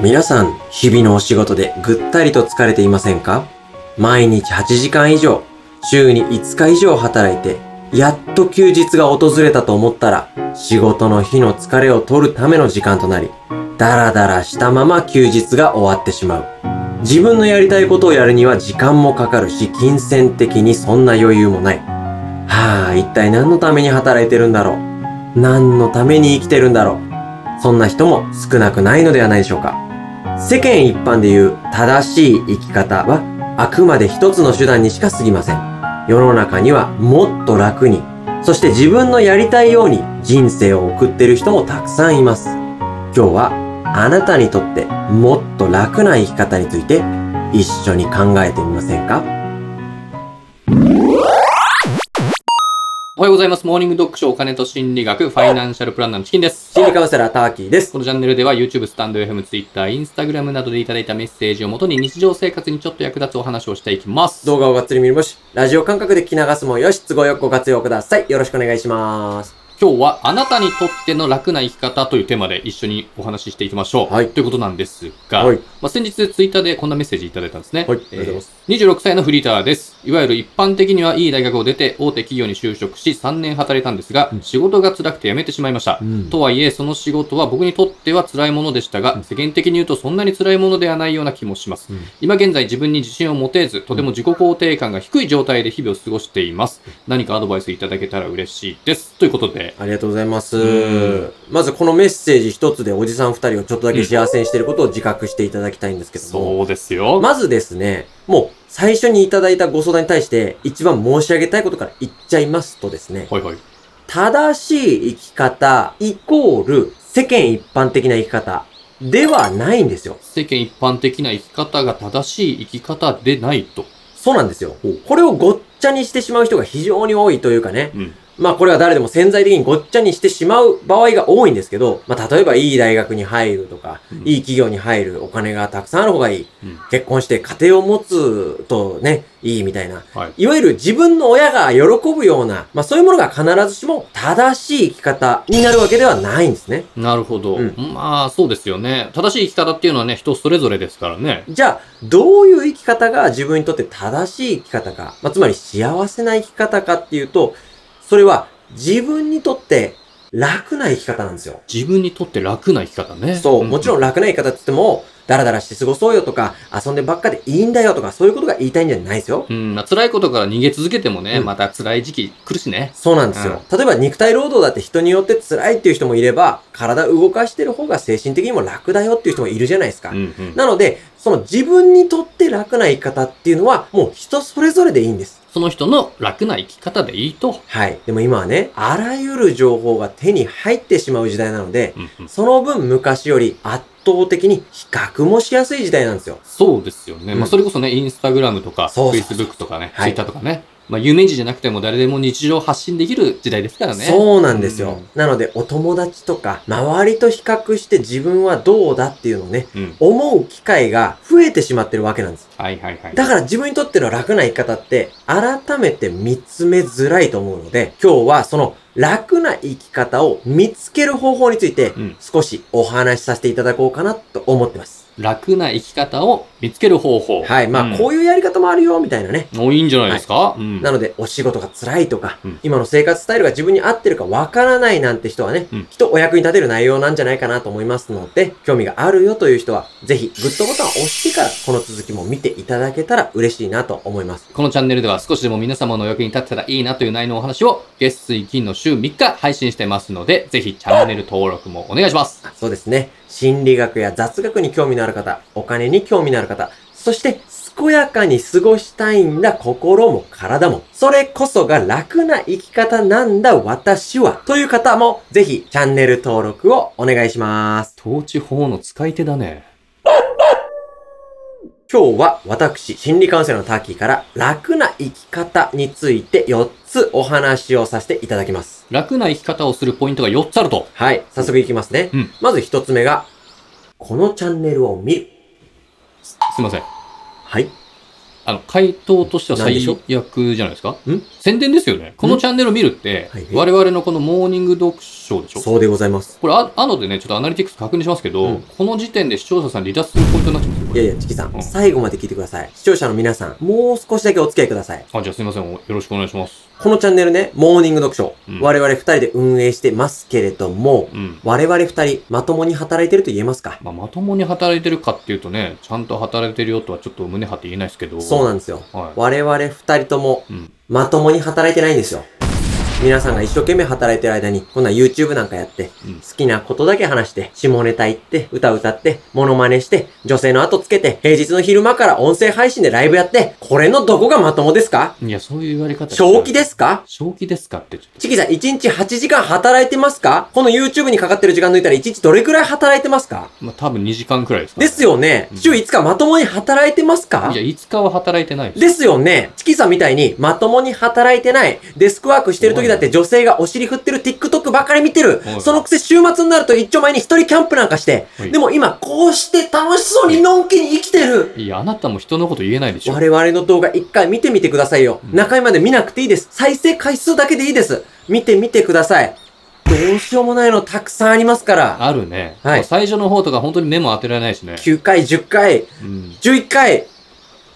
皆さん、日々のお仕事でぐったりと疲れていませんか？毎日8時間以上、週に5日以上働いて、やっと休日が訪れたと思ったら、仕事の日の疲れを取るための時間となり、ダラダラしたまま休日が終わってしまう。自分のやりたいことをやるには時間もかかるし、金銭的にそんな余裕もない。はあ、一体何のために働いてるんだろう？何のために生きてるんだろう？そんな人も少なくないのではないでしょうか。世間一般でいう正しい生き方はあくまで一つの手段にしか過ぎません。世の中にはもっと楽に、そして自分のやりたいように人生を送ってる人もたくさんいます。今日はあなたにとってもっと楽な生き方について一緒に考えてみませんか？おはようございます。モーニング読書お金と心理学、ファイナンシャルプランナーのチキンです。心理カウンセラーターキーです。このチャンネルでは YouTube、スタンド FM、Twitter、Instagram などでいただいたメッセージをもとに日常生活にちょっと役立つお話をしていきます。動画をがっつり見るもし、ラジオ感覚で聞き流すもよし、都合よくご活用ください。よろしくお願いします。今日はあなたにとっての楽な生き方というテーマで一緒にお話ししていきましょう。はいということなんですが、はいまあ、先日ツイッターでこんなメッセージいただいたんですね。はいありがとうございますえー26歳のフリーターです。いわゆる一般的にはいい大学を出て大手企業に就職し3年働いたんですが、うん仕事が辛くて辞めてしまいました。うんとはいえ、その仕事は僕にとっては辛いものでしたが、世間的に言うとそんなに辛いものではないような気もします。うん今現在自分に自信を持てず、とても自己肯定感が低い状態で日々を過ごしています。何かアドバイスいただけたら嬉しいです。ということで、ありがとうございますうん。まずこのメッセージ一つでおじさん二人をちょっとだけ幸せにしていることを自覚していただきたいんですけども。そうですよ。まずですね、もう最初にいただいたご相談に対して一番申し上げたいことから言っちゃいますとですね、はいはい。正しい生き方イコール世間一般的な生き方ではないんですよ。世間一般的な生き方が正しい生き方でないと。そうなんですよ。これをごっちゃにしてしまう人が非常に多いというかね。うん。まあこれは誰でも潜在的にごっちゃにしてしまう場合が多いんですけど、まあ例えばいい大学に入るとか、うんいい企業に入る、お金がたくさんある方がいい。うん。結婚して家庭を持つとね、いいみたいな。はい。いわゆる自分の親が喜ぶような、まあそういうものが必ずしも正しい生き方になるわけではないんですね。なるほど。うんまあ、そうですよね。正しい生き方っていうのはね、人それぞれですからね。じゃあ、どういう生き方が自分にとって正しい生き方か、まあつまり幸せな生き方かっていうと、それは自分にとって楽な生き方なんですよ。自分にとって楽な生き方ね。そう、もちろん。ん楽な生き方って言っても、ダラダラして過ごそうよとか、遊んでばっかでいいんだよとか、そういうことが言いたいんじゃないですよ。うん、まあ、辛いことから逃げ続けてもね、うんまた辛い時期来るしね。そうなんですよ。例えば肉体労働だって人によって辛いっていう人もいれば、体動かしてる方が精神的にも楽だよっていう人もいるじゃないですか。うんうん。なので、その自分にとって楽な生き方っていうのは、もう人それぞれでいいんです。その人の楽な生き方でいいと。はい。でも今はね、あらゆる情報が手に入ってしまう時代なので、うんうん。その分昔より圧倒的に比較もしやすい時代なんですよ。そうですよね。うんまあ、それこそね、インスタグラムとか、フェイスブックとかね、ツはいイッターとかね。まあ、有名人じゃなくても誰でも日常発信できる時代ですからね。そうなんですよ。うんなので、お友達とか、周りと比較して自分はどうだっていうのをね、うん。思う機会が増えてしまってるわけなんです。はいはいはい。だから自分にとっての楽な生き方って、改めて見つめづらいと思うので、今日はその楽な生き方を見つける方法についてうん、少しお話しさせていただこうかなと思ってます。楽な生き方を見つける方法。はい。まあ、うんこういうやり方もあるよ、みたいなね。おいいんじゃないですか、うん。なので、お仕事が辛いとか、うん今の生活スタイルが自分に合ってるかわからないなんて人はね、うんきっとお役に立てる内容なんじゃないかなと思いますので、興味があるよという人は、ぜひグッドボタンを押してから、この続きも見ていただけたら嬉しいなと思います。このチャンネルでは少しでも皆様のお役に立てたらいいなという内容のお話を月水金の週3日配信してますので、ぜひチャンネル登録もお願いします。あそうですね。心理学や雑学に興味のある方、お金に興味のある方、そして、健やかに過ごしたいんだ心も体も。それこそが楽な生き方なんだ私は。という方も、ぜひチャンネル登録をお願いします。統治法の使い手だね。今日は私、心理カウンセラーのターキーから楽な生き方について4つお話をさせていただきます。楽な生き方をするポイントが4つあると。はい、早速いきますね。うんまず1つ目が、このチャンネルを見る。すすいません。はい。あの、回答としては最悪じゃないですか？ん？宣伝ですよね。このチャンネルを見るってはい、我々のこのモーニング読書でしょ？そうでございます。これ、あ、あのでね、ちょっとアナリティクス確認しますけど、うんこの時点で視聴者さん離脱するポイントになっちゃうんです。いやいや、チキさん、うん最後まで聞いてください。視聴者の皆さん、もう少しだけお付き合いください。あ、じゃあすいません。よろしくお願いします。このチャンネルね、モーニング読書、うん我々二人で運営してますけれども、うん。我々二人、まともに働いてると言えますか？まあ、まともに働いてるかっていうとね、ちゃんと働いてるよとはちょっと胸張って言えないですけど。そうなんですよ。は我々二人とも。まともに働いてないんですよ。皆さんが一生懸命働いてる間に、こんな YouTube なんかやって、うん好きなことだけ話して、下ネタ言って、歌歌って、モノマネして、女性の後つけて、平日の昼間から音声配信でライブやって、これのどこがまともですか？いや、そういう言われ方正気ですか？正気ですかってちょっと。チキさん、1日8時間働いてますか？この YouTube にかかってる時間抜いたら1日どれくらい働いてますか？まあ、多分2時間くらいですか、ね。ですよねう。ん週5日まともに働いてますか？いや、5日は働いてないです。ですよね。チキさんみたいにまともに働いてない、デスクワークしてる時だって女性がお尻振ってる TikTok ばっかり見てる。そのくせ週末になると一丁前に一人キャンプなんかして。でも今こうして楽しそうにのんきに生きてる。いや、あなたも人のこと言えないでしょ。我々の動画一回見てみてくださいよ。うん中身まで見なくていいです。再生回数だけでいいです。見てみてください。どうしようもないのたくさんありますから。あるね。はい最初の方とか本当に目も当てられないしね。9回、10回、うん。11回。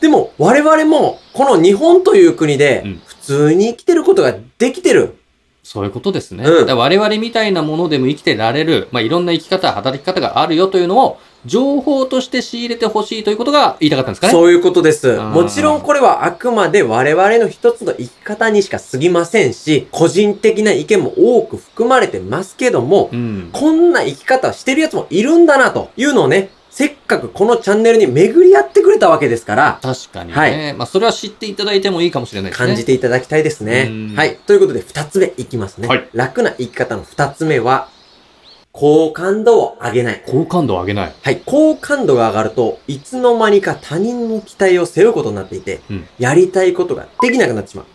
でも、我々も、この日本という国でうん、普通に生きてることができてる。そういうことですね。うん我々みたいなものでも生きてられる、まあ、いろんな生き方、働き方があるよというのを、情報として仕入れてほしいということが言いたかったんですかね。そういうことです。もちろんこれはあくまで我々の一つの生き方にしか過ぎませんし、個人的な意見も多く含まれてますけども、うん。こんな生き方してるやつもいるんだなというのをね、せっかくこのチャンネルに巡り合ってくれたわけですから、確かにね。はいまあ、それは知っていただいてもいいかもしれないですね。感じていただきたいですねうん。はい。ということで、二つ目いきますね。はい楽な生き方の二つ目は、好感度を上げない。好感度を上げない。はい。好感度が上がると、いつの間にか他人の期待を背負うことになっていて、うんやりたいことができなくなってしまう。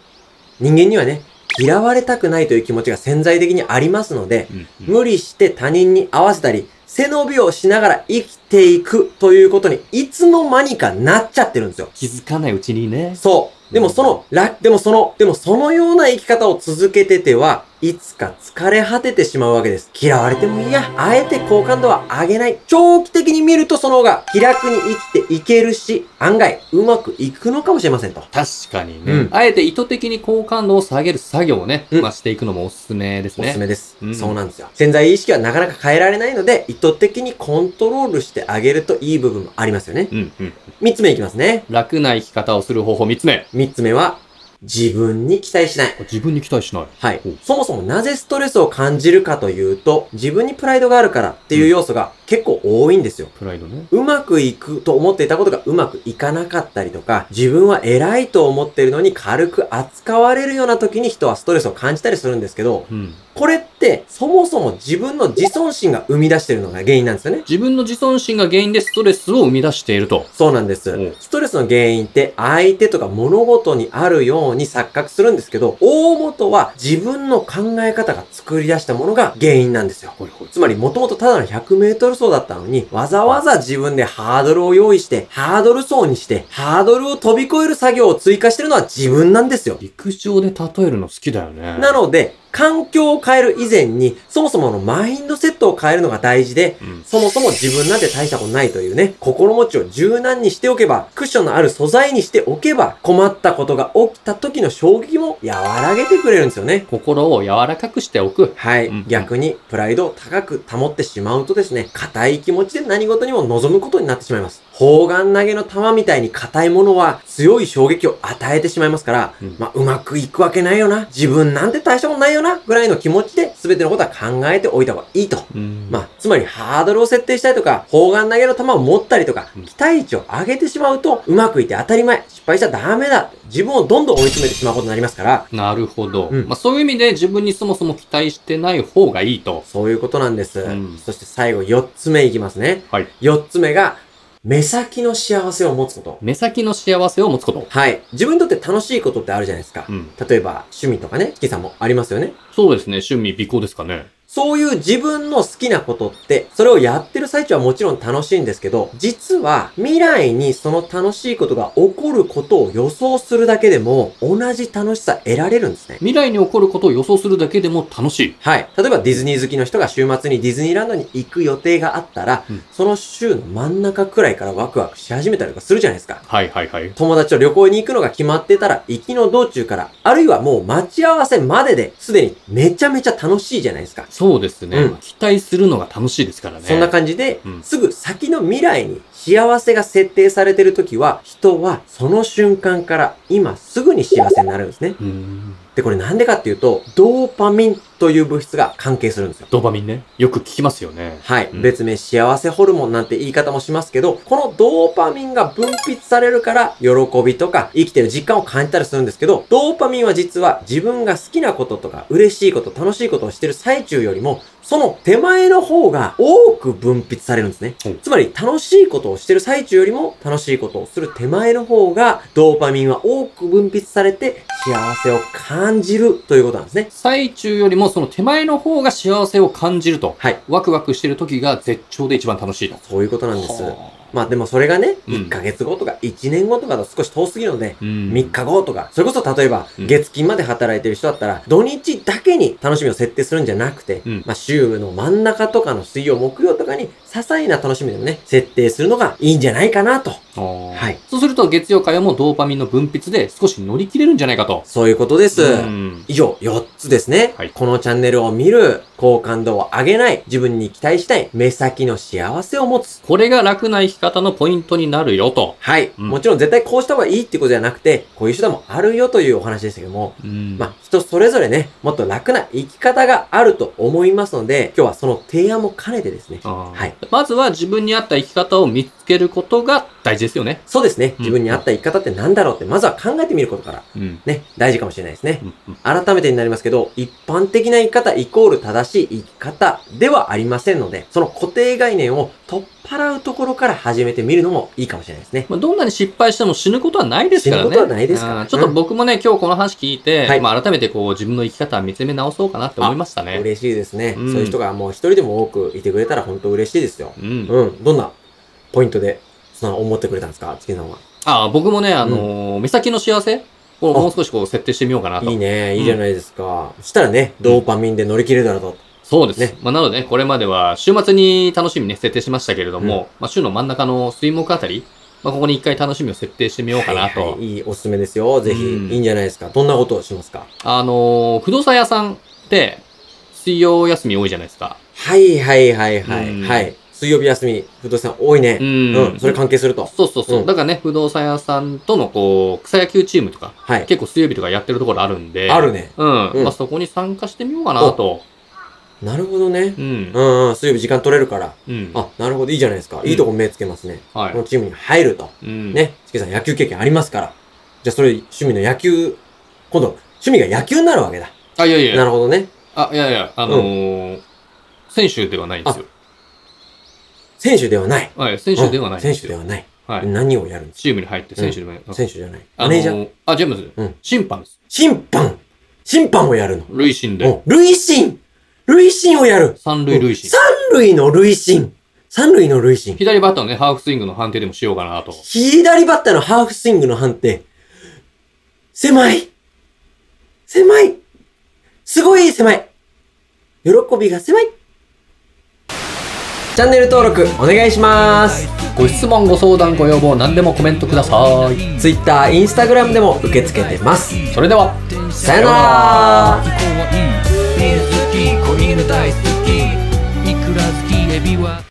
人間にはね、嫌われたくないという気持ちが潜在的にありますので、うんうん無理して他人に合わせたり、背伸びをしながら生きていくということに、いつの間にかなっちゃってるんですよ。気づかないうちにね。そう。でもその、ら、でもその、でもそのような生き方を続けてては、いつか疲れ果ててしまうわけです。嫌われてもいいや。あえて好感度は上げない。長期的に見るとその方が気楽に生きていけるし、案外うまくいくのかもしれませんと。確かにね、うんあえて意図的に好感度を下げる作業をね、うんまあ、していくのもおすすめですおね。すすめです、うんそうなんですよ。潜在意識はなかなか変えられないので、意図的にコントロールしてあげるといい部分もありますよね。うんうん。三つ目いきますね。楽な生き方をする方法3つ目。三つ目は、自分に期待しない。自分に期待しない。はいお。そもそもなぜストレスを感じるかというと、自分にプライドがあるからっていう要素が結構多いんですよ。プライドね。うまくいくと思っていたことがうまくいかなかったりとか、自分は偉いと思ってるのに軽く扱われるような時に人はストレスを感じたりするんですけど、うん。これってそもそも自分の自尊心が生み出してるのが原因なんですよね。自分の自尊心が原因でストレスを生み出していると。そうなんですお。ストレスの原因って相手とか物事にあるように錯覚するんですけど、大元は自分の考え方が作り出したものが原因なんですよ。ほいほい。つまり、もともとただの100メートル走だったのに、わざわざ自分でハードルを用意して、ハードル走にして、ハードルを飛び越える作業を追加してるのは自分なんですよ。陸上で例えるの好きだよね。なので、環境を変える以前に、そもそものマインドセットを変えるのが大事で、うん。そもそも自分なんて大したことないというね、心持ちを柔軟にしておけば、クッションのある素材にしておけば、困ったことが起きた時の衝撃も和らげてくれるんですよね。心を柔らかくしておく。はい、うん逆にプライドを高く保ってしまうとですね、硬い気持ちで何事にも望むことになってしまいます。砲丸投げの弾みたいに硬いものは強い衝撃を与えてしまいますから、うんまあ、うまくいくわけないよな。自分なんて大したことないよな。ぐらいの気持ちで全てのことは考えておいた方がいいと。うん。まあ、つまりハードルを設定したりとか、砲丸投げの球を持ったりとかうん、期待値を上げてしまうと、うまくいって当たり前、失敗しちゃダメだ。自分をどんどん追い詰めてしまうことになりますから、なるほど。うんまあ、そういう意味で自分にそもそも期待してない方がいいと。そういうことなんです。うんそして最後4つ目いきますね。はい。4つ目が、目先の幸せを持つこと。目先の幸せを持つこと。はい。自分にとって楽しいことってあるじゃないですかう。ん。例えば、趣味とかね、チキさんもありますよね。そうですね。趣味、美行ですかね。そういう自分の好きなことって、それをやってる最中はもちろん楽しいんですけど、実は未来にその楽しいことが起こることを予想するだけでも、同じ楽しさ得られるんですね。未来に起こることを予想するだけでも楽しい。はい。例えばディズニー好きの人が週末にディズニーランドに行く予定があったら、うんその週の真ん中くらいからワクワクし始めたりとかするじゃないですか。はいはいはい。友達と旅行に行くのが決まってたら、行きの道中から、あるいはもう待ち合わせまでで、すでにめちゃめちゃ楽しいじゃないですか。そうですね。うん期待するのが楽しいですからね。そんな感じで、うんすぐ先の未来に幸せが設定されてるときは、人はその瞬間から今すぐに幸せになるんですね。で、これなんでかっていうと、ドーパミンという物質が関係するんですよ。ドーパミンね。よく聞きますよね。はい。うん別名幸せホルモンなんて言い方もしますけど、このドーパミンが分泌されるから、喜びとか生きてる実感を感じたりするんですけど、ドーパミンは実は自分が好きなこととか、嬉しいこと、楽しいことをしてる最中よりも、その手前の方が多く分泌されるんですねうん。つまり楽しいことをしてる最中よりも楽しいことをする手前の方がドーパミンは多く分泌されて幸せを感じるということなんですね。最中よりもその手前の方が幸せを感じると。はい。ワクワクしてる時が絶頂で一番楽しいと。そういうことなんです。はまあでもそれがね、うん1ヶ月後とか1年後とかだと少し遠すぎるので、あうん。3日後とか、それこそ例えばうん月金まで働いてる人だったら、土日だけに楽しみを設定するんじゃなくて、うんまあ週の真ん中とかの水曜、木曜とかに、些細な楽しみでもね、設定するのがいいんじゃないかなと。ははい。そうすると月曜火曜もドーパミンの分泌で少し乗り切れるんじゃないかと。そういうことです。うん以上、4つですね。はいこのチャンネルを見る、好感度を上げない、自分に期待したい、目先の幸せを持つ。これが楽な生き方のポイントになるよと。はい。うんもちろん絶対こうした方がいいってことじゃなくて、こういう手段もあるよというお話でしたけども、うんまあ、人それぞれね、もっと楽な生き方があると思いますので、今日はその提案も兼ねてですね。はい。まずは自分に合った生き方を見つけることが大事ですよね。そうですね。うん自分に合った生き方って何だろうって、まずは考えてみることから、うん。ね、大事かもしれないですね。改めてになりますけど、一般的な生き方イコール正しい生き方ではありませんので、その固定概念を取っ払うところから始めてみるのもいいかもしれないですね。まあ、どんなに失敗しても死ぬことはないですからね。死ぬことはないですからあーちょっと僕もね、今日この話聞いて、はいまあ改めてこう自分の生き方を見つめ直そうかなって思いましたね。嬉しいですね。うんそういう人がもう一人でも多くいてくれたら本当嬉しいですよ。うん。うん。どんなポイントで、その思ってくれたんですか？チキンさんは。ああ、僕もね、あのー目先の幸せをもう少しこう設定してみようかなと。いいね。いいじゃないですか。そしたらね、ドーパミンで乗り切れるだろうと。そうです。ねまあ、なので、ね、これまでは週末に楽しみね、設定しましたけれども、まあ、週の真ん中の水木あたり、まあ、ここに一回楽しみを設定してみようかなと。はいはいいいおすすめですよ。ぜひ、うんいいんじゃないですか？どんなことをしますか？あのー不動産屋さんって、水曜休み多いじゃないですか。はいはいはいはい。うんはい。水曜日休み、不動産多いねう。うんん。それ関係すると。そうそうそう。うんだからね、不動産屋さんとのこう、草野球チームとか、はい。結構水曜日とかやってるところあるんで。あるね。うん。うんまあ、そこに参加してみようかなと。なるほどねう。んう。んうん。水曜日時間取れるから。うん。あ、なるほど。いいじゃないですか。いいとこ目つけますね。はいこのチームに入ると。うん。ね。チキさん野球経験ありますから。じゃあそれ趣味の野球、今度、趣味が野球になるわけだ。あ、いやいや。なるほどね。あ、いやいや、あのー選手ではないんですよ。選手ではない。はい、選手ではない選。手ではない。はい。何をやるんですチームに入って選手でもない。か選手じゃない。あのマネージャーーあ、ジェームズ、うん審判です。審判審判をやるの。塁審で。うん累進累進をやる三塁塁審。三塁の累進三塁の累進左バッターのね、ハーフスイングの判定でもしようかなと。左バッターのハーフスイングの判定。狭い狭いすごい狭い喜びが狭いチャンネル登録お願いします。ご質問、ご相談、ご要望、何でもコメントください。Twitter、Instagram でも受け付けてます。それでは、さよなら。ビール好き子犬大好き。いくら好きエビは